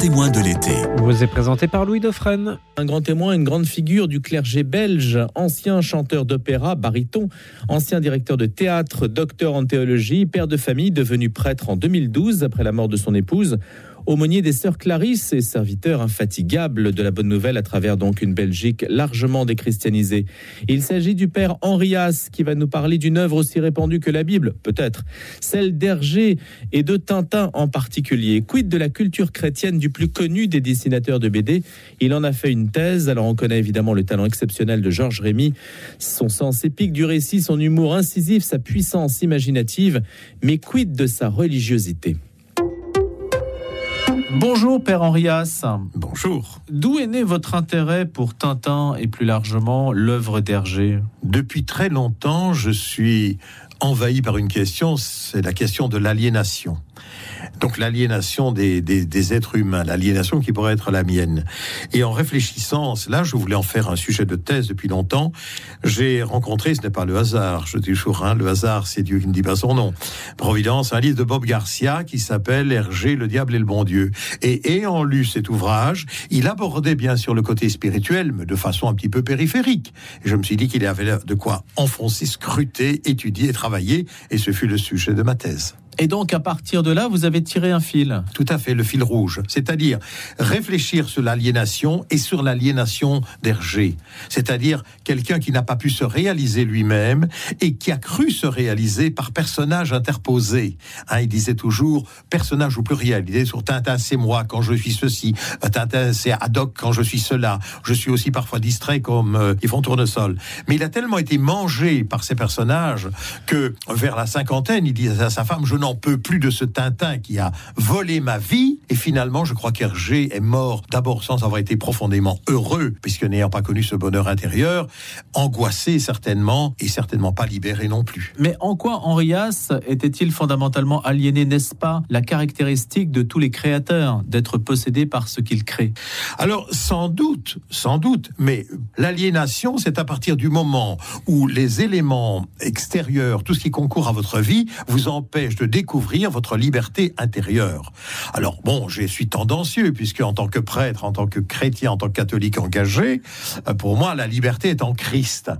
témoin de l'été. Vous est présenté par Louis Dauphren. Un grand témoin, une grande figure du clergé belge, ancien chanteur d'opéra, baryton, ancien directeur de théâtre, docteur en théologie, père de famille, devenu prêtre en 2012 après la mort de son épouse aumônier des sœurs Clarisse et serviteur infatigable de la bonne nouvelle à travers donc une Belgique largement déchristianisée. Il s'agit du père Henrias qui va nous parler d'une œuvre aussi répandue que la Bible, peut-être, celle d'Hergé et de Tintin en particulier. Quid de la culture chrétienne du plus connu des dessinateurs de BD Il en a fait une thèse, alors on connaît évidemment le talent exceptionnel de Georges Rémy, son sens épique du récit, son humour incisif, sa puissance imaginative, mais quid de sa religiosité? Bonjour Père Henrias. Bonjour. D'où est né votre intérêt pour Tintin et plus largement l'œuvre d'Hergé? Depuis très longtemps, je suis envahi par une question, c'est la question de l'aliénation. Donc l'aliénation des, êtres humains, l'aliénation qui pourrait être la mienne. Et en réfléchissant cela, je voulais en faire un sujet de thèse depuis longtemps. J'ai rencontré, ce n'est pas le hasard, je dis toujours, hein, le hasard, c'est Dieu qui ne dit pas son nom. Providence, un livre de Bob Garcia qui s'appelle Hergé, le diable et le bon Dieu. Et ayant lu cet ouvrage, il abordait bien sûr le côté spirituel, mais de façon un petit peu périphérique. Et je me suis dit qu'il avait de quoi enfoncer, scruter, étudier, travailler, et ce fut le sujet de ma thèse. Et donc, à partir de là, vous avez tiré un fil. Tout à fait, le fil rouge. C'est-à-dire réfléchir sur l'aliénation et sur l'aliénation d'Hergé. C'est-à-dire quelqu'un qui n'a pas pu se réaliser lui-même et qui a cru se réaliser par personnage interposé. Hein, il disait toujours personnage au pluriel. Il disait sur Tintin, c'est moi quand je suis ceci. Tintin, c'est Haddock quand je suis cela. Je suis aussi parfois distrait comme euh, Yvon Tournesol. Mais il a tellement été mangé par ces personnages que vers la cinquantaine, il disait à sa femme, je n'en peux plus de ce Tintin qui a volé ma vie. Et finalement, je crois qu'Hergé est mort d'abord sans avoir été profondément heureux, puisque n'ayant pas connu ce bonheur intérieur, angoissé certainement, et certainement pas libéré non plus. Mais en quoi Henrias était-il fondamentalement aliéné, n'est-ce pas la caractéristique de tous les créateurs, d'être possédé par ce qu'ils créent Alors, sans doute, sans doute, mais l'aliénation, c'est à partir du moment où les éléments extérieurs, tout ce qui concourt à votre vie, vous empêche de découvrir votre liberté intérieure. Alors bon, je suis tendancieux puisque en tant que prêtre, en tant que chrétien, en tant que catholique engagé, euh, pour moi la liberté est en Christ.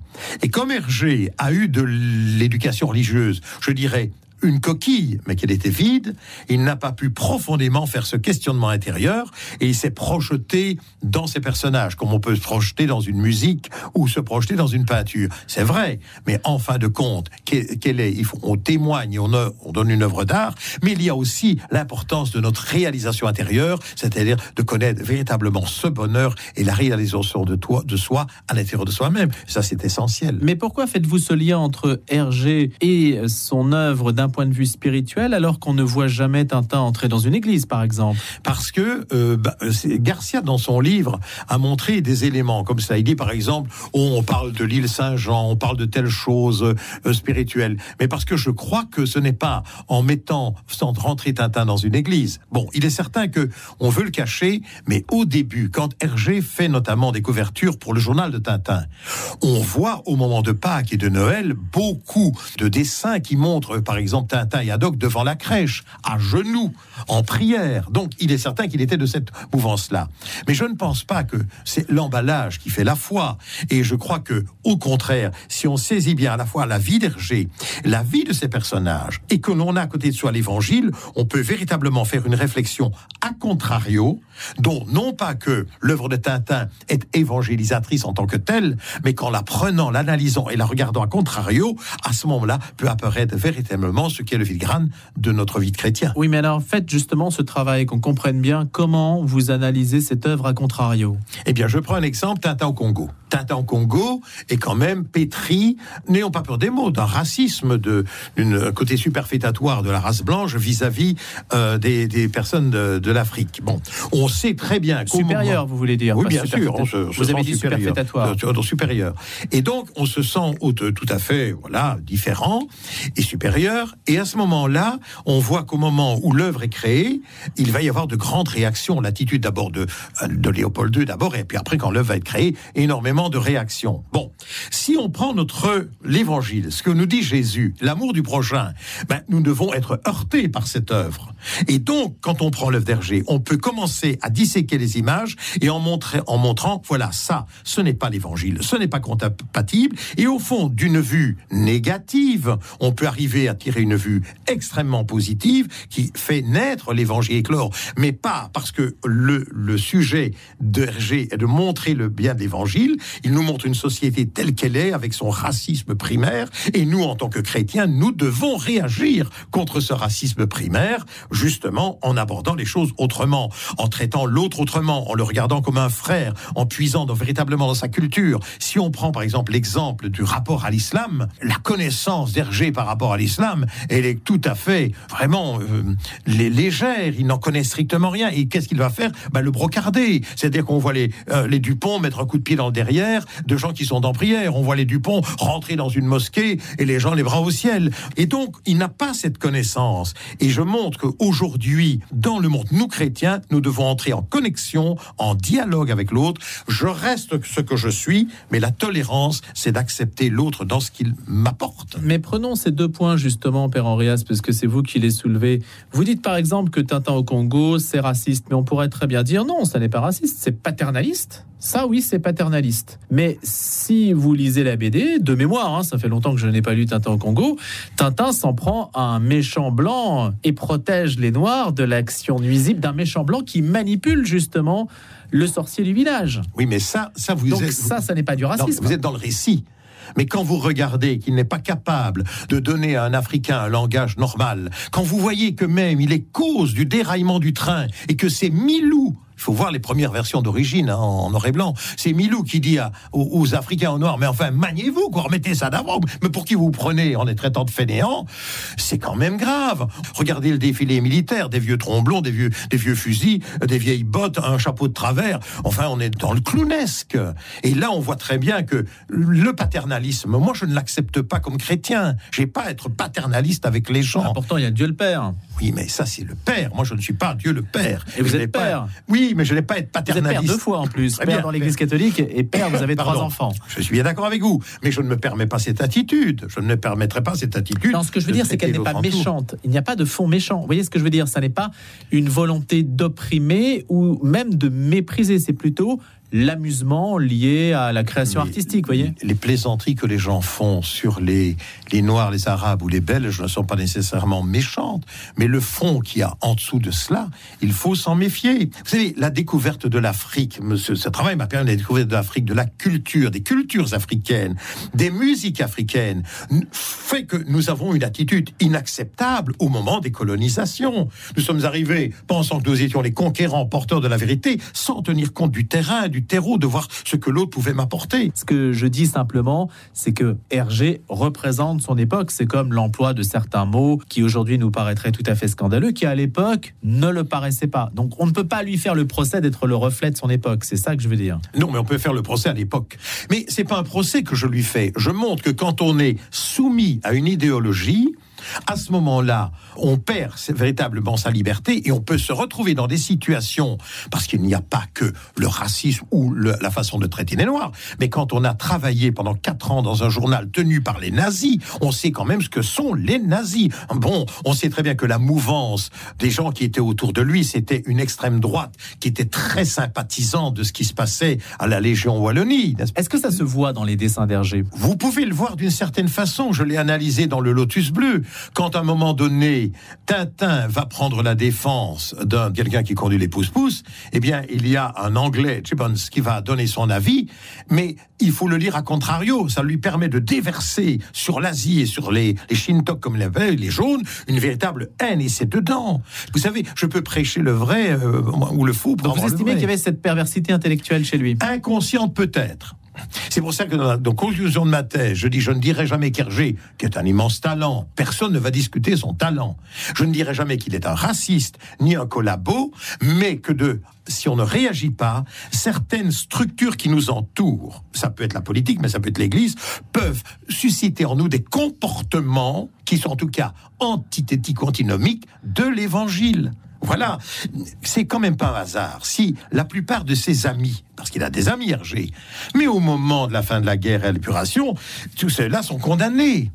Et comme Hergé a eu de l'éducation religieuse, je dirais une coquille, mais qu'elle était vide. Il n'a pas pu profondément faire ce questionnement intérieur et il s'est projeté dans ses personnages, comme on peut se projeter dans une musique ou se projeter dans une peinture. C'est vrai, mais en fin de compte, quel est, on témoigne, on, on donne une œuvre d'art, mais il y a aussi l'importance de notre réalisation intérieure, c'est-à-dire de connaître véritablement ce bonheur et la réalisation de, toi, de soi à l'intérieur de soi-même. Ça, c'est essentiel. Mais pourquoi faites-vous ce lien entre Hergé et son œuvre d'un point de vue spirituel alors qu'on ne voit jamais Tintin entrer dans une église, par exemple Parce que euh, bah, Garcia, dans son livre, a montré des éléments comme ça. Il dit, par exemple, oh, on parle de l'île Saint-Jean, on parle de telle chose euh, spirituelle. Mais parce que je crois que ce n'est pas en mettant, sans rentrer Tintin dans une église. Bon, il est certain que on veut le cacher, mais au début, quand Hergé fait notamment des couvertures pour le journal de Tintin, on voit au moment de Pâques et de Noël beaucoup de dessins qui montrent, par exemple, Tintin et Haddock devant la crèche, à genoux, en prière. Donc il est certain qu'il était de cette mouvance-là. Mais je ne pense pas que c'est l'emballage qui fait la foi. Et je crois que, au contraire, si on saisit bien à la fois la vie d'Hergé, la vie de ces personnages, et que l'on a à côté de soi l'évangile, on peut véritablement faire une réflexion à contrario, dont non pas que l'œuvre de Tintin est évangélisatrice en tant que telle, mais qu'en la prenant, l'analysant et la regardant à contrario, à ce moment-là peut apparaître véritablement ce qui est le filigrane de notre vie de chrétien. Oui, mais alors faites justement ce travail, qu'on comprenne bien comment vous analysez cette œuvre à contrario. Eh bien, je prends un exemple, Tintin au Congo. Tintin au Congo est quand même pétri, n'ayons pas peur des mots, d'un racisme, d'un côté superfétatoire de la race blanche vis-à-vis euh, des, personnes de, l'Afrique. Bon, on sait très bien... Supérieur, vous voulez dire Oui, bien sûr. vous avez dit superfétatoire. supérieur. Et donc, on se sent tout à fait voilà, différent et supérieur. Et à ce moment-là, on voit qu'au moment où l'œuvre est créée, il va y avoir de grandes réactions. L'attitude d'abord de, de Léopold II, d'abord, et puis après, quand l'œuvre va être créée, énormément de réaction. Bon, si on prend notre l'évangile, ce que nous dit Jésus, l'amour du prochain, ben, nous devons être heurtés par cette œuvre. Et donc, quand on prend l'œuvre d'Hergé, on peut commencer à disséquer les images et en, montrer, en montrant, voilà, ça, ce n'est pas l'évangile, ce n'est pas compatible. Et au fond, d'une vue négative, on peut arriver à tirer une vue extrêmement positive qui fait naître l'évangile éclore, mais pas parce que le, le sujet d'Hergé est de montrer le bien de l'évangile, il nous montre une société telle qu'elle est, avec son racisme primaire, et nous, en tant que chrétiens, nous devons réagir contre ce racisme primaire, justement en abordant les choses autrement, en traitant l'autre autrement, en le regardant comme un frère, en puisant dans, véritablement dans sa culture. Si on prend par exemple l'exemple du rapport à l'islam, la connaissance d'Hergé par rapport à l'islam, elle est tout à fait vraiment euh, légère. Il n'en connaît strictement rien. Et qu'est-ce qu'il va faire? Ben, Le brocarder. C'est-à-dire qu'on voit les, euh, les Dupont mettre un coup de pied dans le derrière de gens qui sont en prière. On voit les Dupont rentrer dans une mosquée et les gens les bras au ciel. Et donc, il n'a pas cette connaissance. Et je montre qu'aujourd'hui, dans le monde, nous chrétiens, nous devons entrer en connexion, en dialogue avec l'autre. Je reste ce que je suis, mais la tolérance, c'est d'accepter l'autre dans ce qu'il m'apporte. Mais prenons ces deux points justement, Père Henrias, parce que c'est vous qui les soulevez. Vous dites par exemple que Tintin au Congo, c'est raciste, mais on pourrait très bien dire non, ça n'est pas raciste, c'est paternaliste. Ça, oui, c'est paternaliste. Mais si vous lisez la BD, de mémoire, hein, ça fait longtemps que je n'ai pas lu Tintin au Congo, Tintin s'en prend à un méchant blanc et protège les Noirs de l'action nuisible d'un méchant blanc qui manipule justement le sorcier du village. Oui, mais ça, ça vous Donc ça, ça n'est pas du racisme. vous êtes dans le récit. Mais quand vous regardez qu'il n'est pas capable de donner à un Africain un langage normal, quand vous voyez que même il est cause du déraillement du train et que c'est Milou il faut voir les premières versions d'origine hein, en noir et blanc. C'est Milou qui dit aux, Africains en noir, mais enfin, maniez-vous, quoi, remettez ça d'avant. Mais pour qui vous prenez en les traitant de fainéants C'est quand même grave. Regardez le défilé militaire, des vieux tromblons, des vieux, des vieux fusils, des vieilles bottes, un chapeau de travers. Enfin, on est dans le clownesque. Et là, on voit très bien que le paternalisme, moi, je ne l'accepte pas comme chrétien. J'ai pas à être paternaliste avec les gens. Ah, pourtant, il y a Dieu le Père. Oui, mais ça, c'est le Père. Moi, je ne suis pas Dieu le Père. Et vous êtes père Oui, mais je n'ai pas être paternaliste. Vous père deux fois en plus. père dans l'Église catholique et père, vous avez trois enfants. Je suis bien d'accord avec vous, mais je ne me permets pas cette attitude. Je ne me permettrai pas cette attitude. Non, ce que je veux dire, c'est qu'elle n'est pas méchante. Il n'y a pas de fond méchant. Vous voyez ce que je veux dire? Ça n'est pas une volonté d'opprimer ou même de mépriser. C'est plutôt l'amusement lié à la création artistique, voyez Les plaisanteries que les gens font sur les, les Noirs, les Arabes ou les Belges ne sont pas nécessairement méchantes, mais le fond qu'il y a en dessous de cela, il faut s'en méfier. Vous savez, la découverte de l'Afrique, monsieur, ce travail m'a permis de la découverte de l'Afrique, de la culture, des cultures africaines, des musiques africaines, fait que nous avons une attitude inacceptable au moment des colonisations. Nous sommes arrivés pensant que nous étions les conquérants porteurs de la vérité, sans tenir compte du terrain, du terreau, de voir ce que l'autre pouvait m'apporter. Ce que je dis simplement, c'est que Hergé représente son époque. C'est comme l'emploi de certains mots qui aujourd'hui nous paraîtraient tout à fait scandaleux, qui à l'époque ne le paraissaient pas. Donc on ne peut pas lui faire le procès d'être le reflet de son époque. C'est ça que je veux dire. Non, mais on peut faire le procès à l'époque. Mais c'est pas un procès que je lui fais. Je montre que quand on est soumis à une idéologie, à ce moment-là, on perd véritablement sa liberté et on peut se retrouver dans des situations, parce qu'il n'y a pas que le racisme ou la façon de traiter les Noirs, mais quand on a travaillé pendant quatre ans dans un journal tenu par les nazis, on sait quand même ce que sont les nazis. Bon, on sait très bien que la mouvance des gens qui étaient autour de lui, c'était une extrême droite qui était très sympathisante de ce qui se passait à la Légion Wallonie. Est-ce que ça se voit dans les dessins d'Hergé? Vous pouvez le voir d'une certaine façon. Je l'ai analysé dans le Lotus Bleu quand à un moment donné, Tintin va prendre la défense d'un quelqu'un qui conduit les pousse-pousse, eh bien, il y a un Anglais, Gibbons, qui va donner son avis, mais il faut le lire à contrario. Ça lui permet de déverser sur l'Asie et sur les, les Shintok, comme les, les jaunes, une véritable haine, et c'est dedans. Vous savez, je peux prêcher le vrai euh, ou le faux. Donc vous estimez qu'il y avait cette perversité intellectuelle chez lui? Inconsciente peut-être. C'est pour ça que dans la conclusion de ma thèse, je dis je ne dirai jamais qu'Hergé, qui est un immense talent, personne ne va discuter son talent. Je ne dirai jamais qu'il est un raciste ni un collabo, mais que de si on ne réagit pas, certaines structures qui nous entourent, ça peut être la politique, mais ça peut être l'Église, peuvent susciter en nous des comportements qui sont en tout cas antithétiques, antinomiques de l'Évangile. Voilà, c'est quand même pas un hasard si la plupart de ses amis, parce qu'il a des amis Hergé, mais au moment de la fin de la guerre et l'épuration, tous ceux-là sont condamnés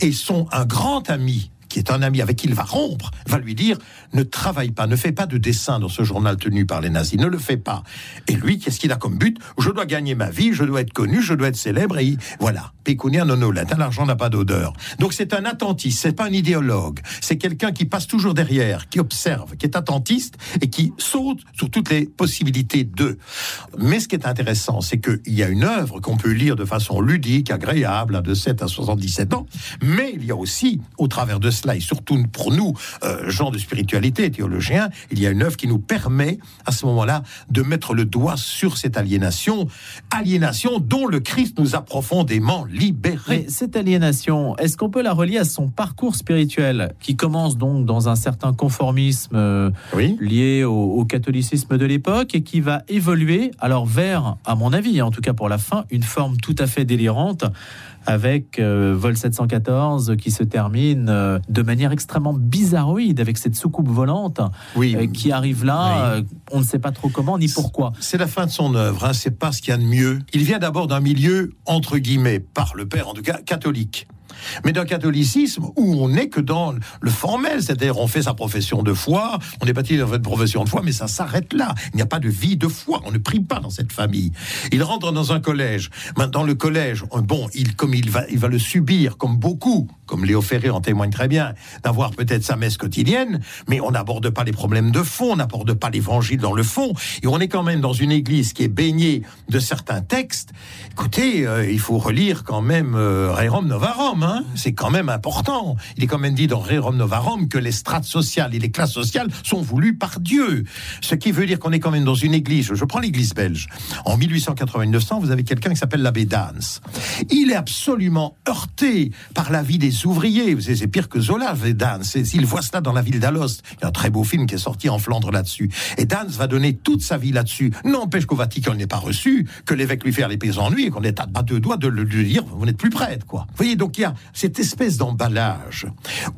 et sont un grand ami qui est un ami avec qui il va rompre, va lui dire ne travaille pas, ne fais pas de dessin dans ce journal tenu par les nazis, ne le fais pas. Et lui, qu'est-ce qu'il a comme but? Je dois gagner ma vie, je dois être connu, je dois être célèbre, et voilà. Pécunia non l'argent n'a pas d'odeur. Donc c'est un attentiste, c'est pas un idéologue, c'est quelqu'un qui passe toujours derrière, qui observe, qui est attentiste et qui saute sur toutes les possibilités d'eux. Mais ce qui est intéressant, c'est qu'il y a une œuvre qu'on peut lire de façon ludique, agréable, de 7 à 77 ans, mais il y a aussi, au travers de cela, et surtout pour nous, euh, gens de spiritualité, théologiens, il y a une œuvre qui nous permet, à ce moment-là, de mettre le doigt sur cette aliénation, aliénation dont le Christ nous a profondément libérés. cette aliénation, est-ce qu'on peut la relier à son parcours spirituel, qui commence donc dans un certain conformisme euh, lié au, au catholicisme de l'époque et qui va évoluer alors vers, à mon avis, en tout cas pour la fin, une forme tout à fait délirante avec euh, Vol 714 qui se termine euh, de manière extrêmement bizarroïde avec cette soucoupe volante oui. Euh, qui arrive là, on ne sait pas trop comment ni pourquoi. C'est la fin de son œuvre, hein, c'est pas ce qu'il y a de mieux. Il vient d'abord d'un milieu, entre guillemets, par le père en tout cas, catholique mais d'un catholicisme où on n'est que dans le formel, c'est-à-dire on fait sa profession de foi, on est bâti dans votre profession de foi, mais ça s'arrête là. Il n'y a pas de vie de foi, on ne prie pas dans cette famille. Il rentre dans un collège. Dans le collège, bon, il, comme il va, il va le subir, comme beaucoup, comme Léo Ferré en témoigne très bien, d'avoir peut-être sa messe quotidienne, mais on n'aborde pas les problèmes de fond, on n'aborde pas l'évangile dans le fond, et on est quand même dans une église qui est baignée de certains textes. Écoutez, euh, il faut relire quand même euh, Rerum Novarum, Hein, c'est quand même important. Il est quand même dit dans Rerum Novarum que les strates sociales et les classes sociales sont voulues par Dieu. Ce qui veut dire qu'on est quand même dans une église. Je prends l'église belge. En 1889, vous avez quelqu'un qui s'appelle l'abbé Dans. Il est absolument heurté par la vie des ouvriers. Vous savez, c'est pire que Zola, l'abbé Dans. S'il voit cela dans la ville d'Alost, il y a un très beau film qui est sorti en Flandre là-dessus. Et Dans va donner toute sa vie là-dessus. N'empêche qu'au Vatican, il n'est pas reçu, que l'évêque lui fait les paysans nuits et qu'on est à deux doigts de lui dire, vous n'êtes plus prêtre, quoi. Vous voyez, donc il y a cette espèce d'emballage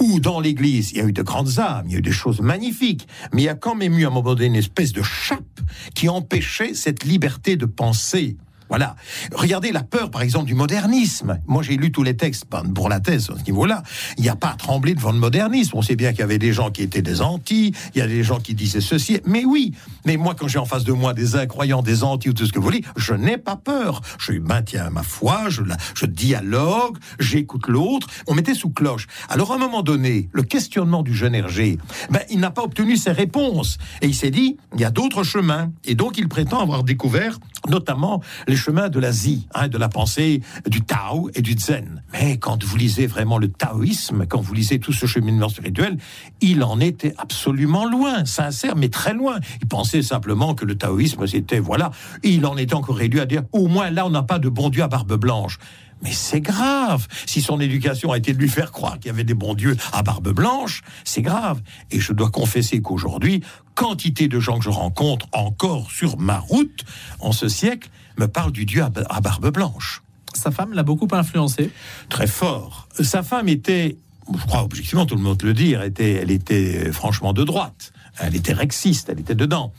où dans l'Église, il y a eu de grandes âmes, il y a eu des choses magnifiques, mais il y a quand même eu à un moment donné une espèce de chape qui empêchait cette liberté de penser. Voilà. Regardez la peur, par exemple, du modernisme. Moi, j'ai lu tous les textes pour la thèse à ce niveau-là. Il n'y a pas à trembler devant le modernisme. On sait bien qu'il y avait des gens qui étaient des anti, il y a des gens qui disaient ceci. Mais oui, mais moi, quand j'ai en face de moi des incroyants, des anti ou tout ce que vous voulez, je n'ai pas peur. Je maintiens ma foi, je dialogue, j'écoute l'autre. On mettait sous cloche. Alors, à un moment donné, le questionnement du jeune Hergé, ben, il n'a pas obtenu ses réponses. Et il s'est dit, il y a d'autres chemins. Et donc, il prétend avoir découvert notamment les chemins de l'Asie, hein, de la pensée du Tao et du Zen. Mais quand vous lisez vraiment le taoïsme, quand vous lisez tout ce cheminement spirituel, il en était absolument loin, sincère, mais très loin. Il pensait simplement que le taoïsme, c'était, voilà, il en était encore réduit à dire, au moins là, on n'a pas de bon Dieu à barbe blanche. Mais c'est grave. Si son éducation a été de lui faire croire qu'il y avait des bons dieux à barbe blanche, c'est grave. Et je dois confesser qu'aujourd'hui, quantité de gens que je rencontre encore sur ma route en ce siècle me parlent du dieu à barbe blanche. Sa femme l'a beaucoup influencé Très fort. Sa femme était, je crois objectivement, tout le monde le dit, était, elle était franchement de droite. Elle était rexiste, elle était dedans.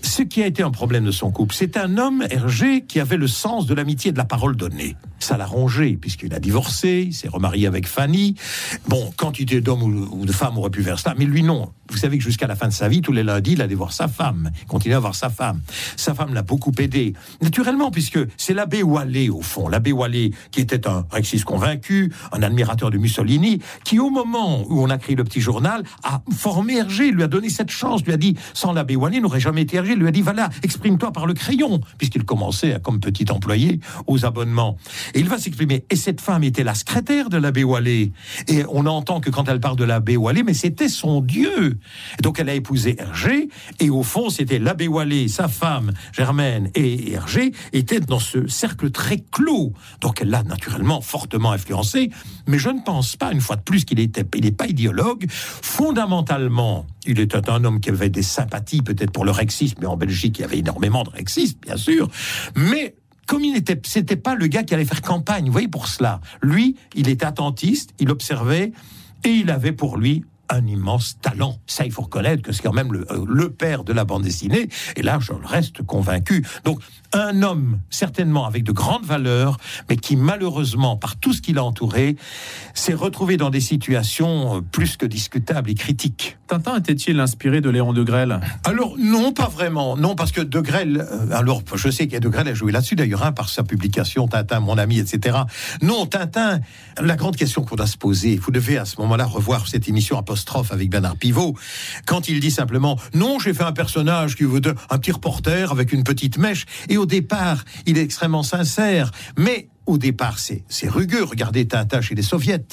Ce qui a été un problème de son couple, c'est un homme, Hergé, qui avait le sens de l'amitié et de la parole donnée. Ça l'a rongé, puisqu'il a divorcé, il s'est remarié avec Fanny. Bon, quantité d'hommes ou de femmes auraient pu faire cela, mais lui non. Vous savez que jusqu'à la fin de sa vie, tous les lundis, il allait voir sa femme, il continuait à voir sa femme. Sa femme l'a beaucoup aidé, naturellement, puisque c'est l'abbé Wallet, au fond, l'abbé Wallet, qui était un rexiste convaincu, un admirateur de Mussolini, qui, au moment où on a créé le petit journal, a formé Hergé, lui a donné cette chance, lui a dit, sans l'abbé Wallet, n'aurait jamais été Hergé, lui a dit, voilà, exprime-toi par le crayon, puisqu'il commençait comme petit employé aux abonnements. Et il va s'exprimer. Et cette femme était la secrétaire de l'abbé Wallet. Et on entend que quand elle parle de l'abbé Wallet, mais c'était son Dieu. Donc elle a épousé Hergé, et au fond, c'était l'abbé Wallet, sa femme, Germaine, et Hergé, étaient dans ce cercle très clos. Donc elle l'a naturellement fortement influencé, mais je ne pense pas, une fois de plus, qu'il était, il n'est pas idéologue. Fondamentalement, il était un homme qui avait des sympathies peut-être pour le rexisme, mais en Belgique, il y avait énormément de rexistes, bien sûr. Mais comme il n'était, c'était pas le gars qui allait faire campagne, vous voyez, pour cela. Lui, il était attentiste, il observait, et il avait pour lui un immense talent. Ça, il faut reconnaître que c'est quand même le, euh, le, père de la bande dessinée. Et là, je reste convaincu. Donc, un homme certainement avec de grandes valeurs, mais qui malheureusement, par tout ce qu'il a entouré, s'est retrouvé dans des situations euh, plus que discutables et critiques. Tintin était-il inspiré de Léon de Grelle? Alors non, pas vraiment. Non, parce que de Grelle, euh, alors je sais qu'il y a de Grelle a joué là-dessus d'ailleurs, hein, par sa publication Tintin, mon ami, etc. Non, Tintin, la grande question qu'on doit se poser, vous devez à ce moment-là revoir cette émission avec Bernard Pivot, quand il dit simplement non, j'ai fait un personnage qui veut un petit reporter avec une petite mèche et au départ, il est extrêmement sincère, mais au départ, c'est rugueux. Regardez Tintin chez les soviets.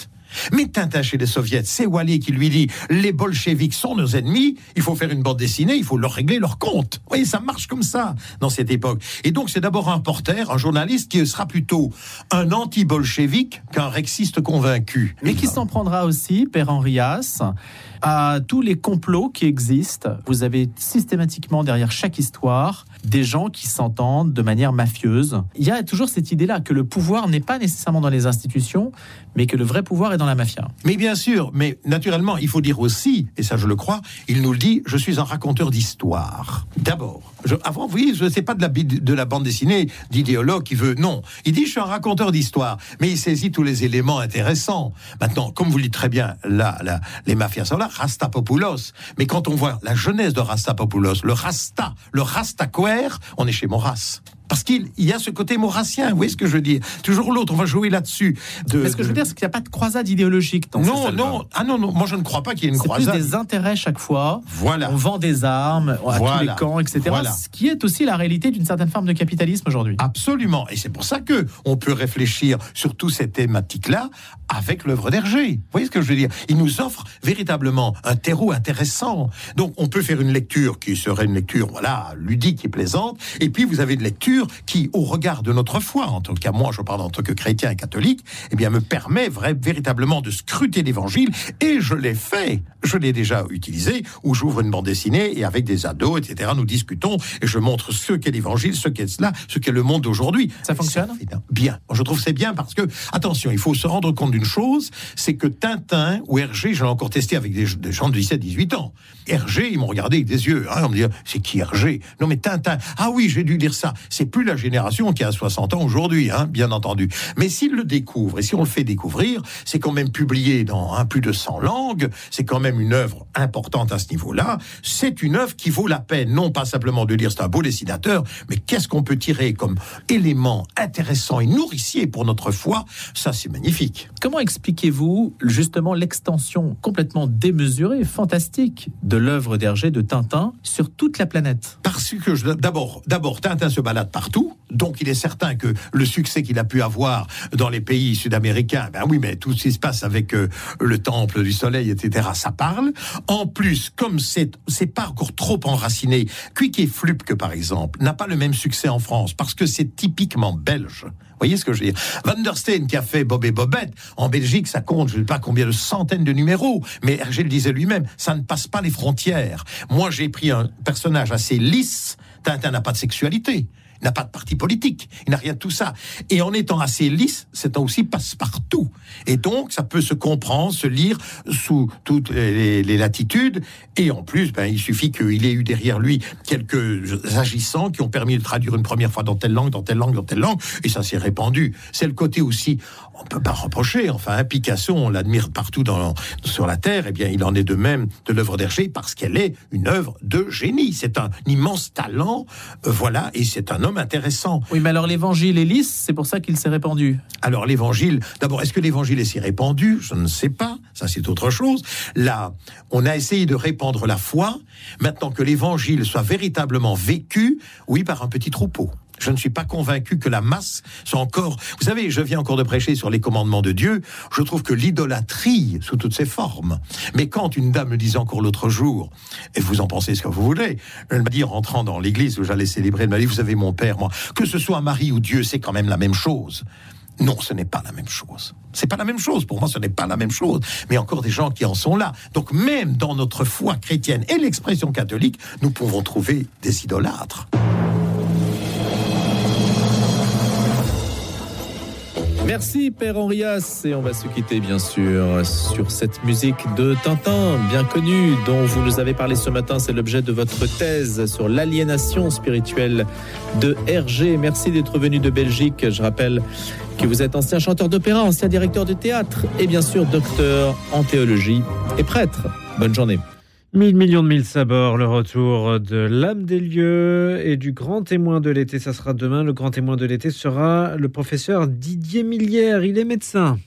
Mais Tintin chez les soviets, c'est Wally qui lui dit les bolcheviks sont nos ennemis, il faut faire une bande dessinée, il faut leur régler leur compte. Oui, ça marche comme ça dans cette époque. Et donc c'est d'abord un reporter, un journaliste qui sera plutôt un anti-bolchevique qu'un rexiste convaincu. Mais qui s'en prendra aussi, Père Henrias, à tous les complots qui existent. Vous avez systématiquement derrière chaque histoire des gens qui s'entendent de manière mafieuse. Il y a toujours cette idée-là que le pouvoir n'est pas nécessairement dans les institutions, mais que le vrai pouvoir est dans la mafia. Mais bien sûr, mais naturellement, il faut dire aussi, et ça je le crois, il nous le dit, je suis un raconteur d'histoire. D'abord, avant, vous voyez, je sais pas de la, de la bande dessinée d'idéologue qui veut, non. Il dit, je suis un raconteur d'histoire, mais il saisit tous les éléments intéressants. Maintenant, comme vous le dites très bien, là, là les mafias sont là, Rastapopoulos. Mais quand on voit la jeunesse de Rastapopoulos, le Rasta, le Rastaquer, on est chez Maurras. Parce qu'il y a ce côté maurassien, vous voyez ce que je veux dire Toujours l'autre, on va jouer là-dessus. Mais ce que je veux dire, c'est qu'il n'y a pas de croisade idéologique dans Non, non, ah non, non, moi je ne crois pas qu'il y ait une croisade. C'est plus des intérêts chaque fois. Voilà. On vend des armes à tous les camps, etc. Voilà. Ce qui est aussi la réalité d'une certaine forme de capitalisme aujourd'hui. Absolument. Et c'est pour ça que on peut réfléchir sur toutes ces thématiques-là avec l'œuvre d'Hergé. Vous voyez ce que je veux dire? Il nous offre véritablement un terreau intéressant. Donc on peut faire une lecture qui serait une lecture, voilà, ludique et plaisante. Et puis vous avez une lecture qui, au regard de notre foi, en tout cas moi je parle en tant que chrétien et catholique, eh bien me permet véritablement de scruter l'évangile et je l'ai fait. Je l'ai déjà utilisé où j'ouvre une bande dessinée et avec des ados, etc. Nous discutons et je montre ce qu'est l'évangile, ce qu'est cela, ce qu'est le monde d'aujourd'hui. Ça fonctionne? Bien. Je trouve c'est bien parce que attention, il faut se rendre compte d'une chose, c'est que Tintin ou Hergé, je l'ai encore testé avec des, gens de 17-18 ans. Hergé, ils m'ont regardé avec des yeux. Hein, on me dit c'est qui Hergé? Non mais Tintin. Ah oui, j'ai dû lire ça. C'est plus la génération qui a 60 ans aujourd'hui, hein, bien entendu. Mais s'il le découvre et si on le fait découvrir, c'est quand même publié dans un plus de 100 langues, c'est quand même une œuvre importante à ce niveau-là. C'est une œuvre qui vaut la peine, non pas simplement de lire, c'est un beau dessinateur, mais qu'est-ce qu'on peut tirer comme élément intéressant et nourricier pour notre foi? Ça, c'est magnifique. Comment expliquez-vous justement l'extension complètement démesurée, fantastique de l'œuvre d'Hergé de Tintin sur toute la planète? Parce que d'abord, d'abord, Tintin se balade par Donc il est certain que le succès qu'il a pu avoir dans les pays sud-américains, ben oui, mais tout ce qui se passe avec euh, le temple du soleil, etc., ça parle. En plus, comme c'est c'est pas encore trop enraciné, Quick et Flupke, par exemple, n'a pas le même succès en France parce que c'est typiquement belge. Vous voyez ce que je veux dire? Van der Steen qui a fait Bob et Bobette, en Belgique, ça compte, je ne sais pas combien de centaines de numéros, mais Hergé le disait lui-même, ça ne passe pas les frontières. Moi, j'ai pris un personnage assez lisse, Tintin n'a pas de sexualité n'a pas de parti politique, il n'a rien de tout ça. Et en étant assez lisse, c'est aussi passe-partout. Et donc, ça peut se comprendre, se lire sous toutes les, latitudes. Et en plus, ben, il suffit qu'il ait eu derrière lui quelques agissants qui ont permis de traduire une première fois dans telle langue, dans telle langue, dans telle langue, et ça s'est répandu. C'est le côté aussi, on peut pas reprocher, enfin, hein, Picasso, on l'admire partout sur la Terre, eh bien, il en est de même de l'œuvre d'Hergé, parce qu'elle est une œuvre de génie. C'est un immense talent, euh, voilà, et c'est un homme intéressant. Oui, mais alors l'évangile est lisse, c'est pour ça qu'il s'est répandu. Alors l'évangile, d'abord, est-ce que l'évangile est si répandu? Je ne sais pas, ça c'est autre chose. Là, on a essayé de répandre la foi, maintenant que l'évangile soit véritablement vécu, oui, par un petit troupeau. Je ne suis pas convaincu que la masse soit encore. Vous savez, je viens encore de prêcher sur les commandements de Dieu. Je trouve que l'idolâtrie, sous toutes ses formes. Mais quand une dame me disait encore l'autre jour, et vous en pensez ce que vous voulez, elle m'a dit, en rentrant dans l'église où j'allais célébrer, elle m'a dit, vous savez, mon père, moi, que ce soit Marie ou Dieu, c'est quand même la même chose. Non, ce n'est pas la même chose. C'est pas la même chose. Pour moi, ce n'est pas la même chose. Mais encore des gens qui en sont là. Donc, même dans notre foi chrétienne et l'expression catholique, nous pouvons trouver des idolâtres. Merci Père Henrias et on va se quitter bien sûr sur cette musique de Tintin bien connue dont vous nous avez parlé ce matin. C'est l'objet de votre thèse sur l'aliénation spirituelle de Hergé. Merci d'être venu de Belgique. Je rappelle que vous êtes ancien chanteur d'opéra, ancien directeur de théâtre et bien sûr docteur en théologie et prêtre. Bonne journée. 1000 millions de mille sabords, le retour de l'âme des lieux et du grand témoin de l'été. Ça sera demain. Le grand témoin de l'été sera le professeur Didier Millière. Il est médecin.